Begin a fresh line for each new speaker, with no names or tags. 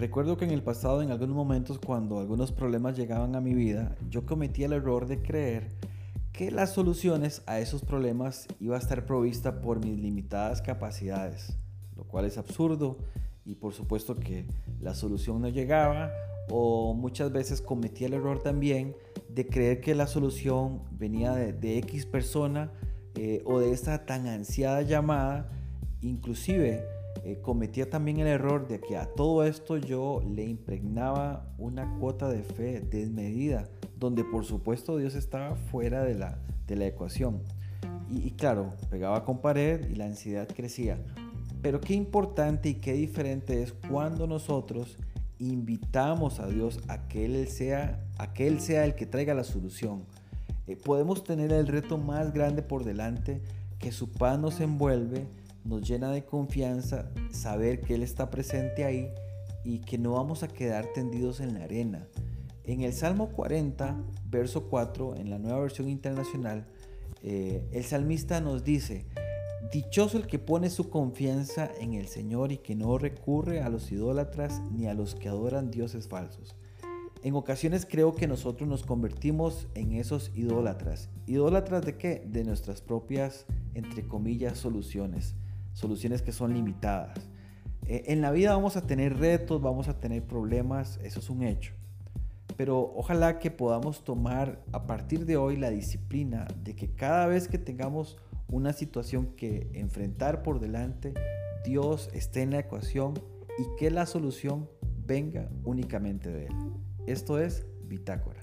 Recuerdo que en el pasado, en algunos momentos, cuando algunos problemas llegaban a mi vida, yo cometía el error de creer que las soluciones a esos problemas iba a estar provista por mis limitadas capacidades, lo cual es absurdo. Y por supuesto que la solución no llegaba o muchas veces cometía el error también de creer que la solución venía de, X persona eh, o de esta tan ansiada llamada, inclusive eh, cometía también el error de que a todo esto yo le impregnaba una cuota de fe desmedida, donde por supuesto Dios estaba fuera de la, de la ecuación. Y, claro, pegaba con pared y la ansiedad crecía. Pero qué importante y qué diferente es cuando nosotros invitamos a Dios a que Él sea, a que Él sea el que traiga la solución. Eh, podemos tener el reto más grande por delante, que su paz nos envuelve, nos llena de confianza, saber que Él está presente ahí y que no vamos a quedar tendidos en la arena. En el Salmo 40, verso 4, en la nueva versión internacional, eh, el salmista nos dice, Dichoso el que pone su confianza en el Señor y que no recurre a los idólatras ni a los que adoran dioses falsos. En ocasiones creo que nosotros nos convertimos en esos idólatras. ¿Idólatras de qué? De nuestras propias, entre comillas, soluciones. Soluciones que son limitadas. Eh, en la vida vamos a tener retos, vamos a tener problemas, eso es un hecho. Pero ojalá que podamos tomar a partir de hoy la disciplina de que cada vez que tengamos una situación que enfrentar por delante, Dios esté en la ecuación y que la solución venga únicamente de Él. Esto es Bitácora.